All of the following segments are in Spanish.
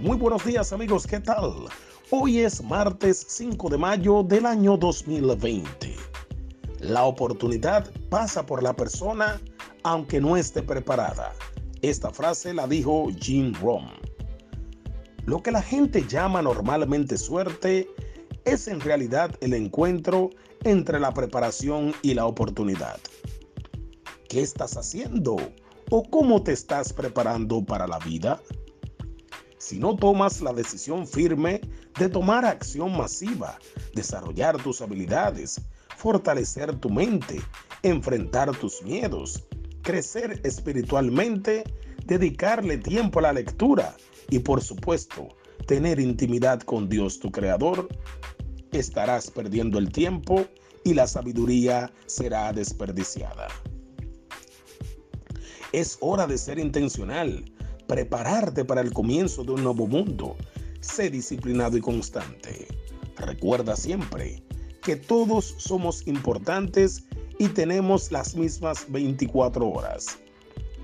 Muy buenos días amigos, ¿qué tal? Hoy es martes 5 de mayo del año 2020. La oportunidad pasa por la persona aunque no esté preparada. Esta frase la dijo Jim Rom. Lo que la gente llama normalmente suerte es en realidad el encuentro entre la preparación y la oportunidad. ¿Qué estás haciendo? ¿O cómo te estás preparando para la vida? Si no tomas la decisión firme de tomar acción masiva, desarrollar tus habilidades, fortalecer tu mente, enfrentar tus miedos, crecer espiritualmente, dedicarle tiempo a la lectura y por supuesto tener intimidad con Dios tu Creador, estarás perdiendo el tiempo y la sabiduría será desperdiciada. Es hora de ser intencional, prepararte para el comienzo de un nuevo mundo. Sé disciplinado y constante. Recuerda siempre que todos somos importantes y tenemos las mismas 24 horas.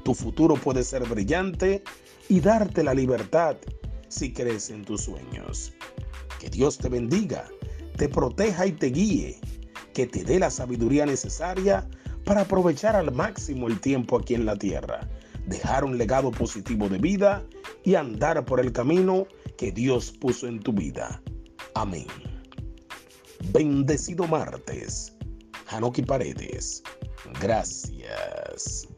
Tu futuro puede ser brillante y darte la libertad si crees en tus sueños. Que Dios te bendiga, te proteja y te guíe, que te dé la sabiduría necesaria para aprovechar al máximo el tiempo aquí en la tierra, dejar un legado positivo de vida y andar por el camino que Dios puso en tu vida. Amén. Bendecido martes. Hanoki Paredes. Gracias.